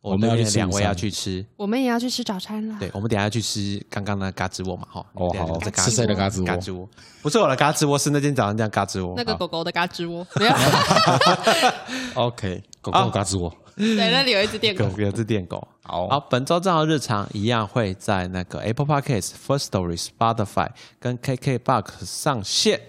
我我们要去两位要去吃，我们也要去吃早餐了。对，我们等一下去吃刚刚的嘎吱窝嘛，哈。哦好就是嘎是谁的嘎吱窝？嘎吱窝。不是我的嘎吱窝，是那天早餐店嘎吱窝。那个狗狗的嘎吱窝。没有，OK，狗狗嘎吱窝，对，那里有一只电狗。有一只电狗。好。好，本周正好日常一样会在那个 Apple Podcast、First Story、Spotify 跟 KKBox 上线。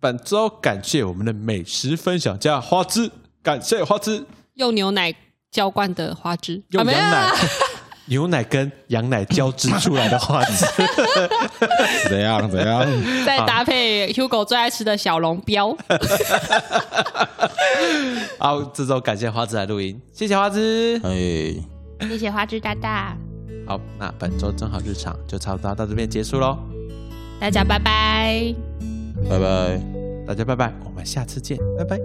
本周感谢我们的美食分享家花枝，感谢花枝。用牛奶浇灌的花枝，用啊没有羊奶啊，牛奶跟羊奶交织出来的花枝。怎样怎样？再搭配 Hugo 最爱吃的小笼标。好，这周感谢花枝来录音，谢谢花枝。哎，谢谢花枝大大，好，那本周正好日常就差不多到这边结束喽，大家拜拜。拜拜。大家拜拜，我们下次见，拜拜。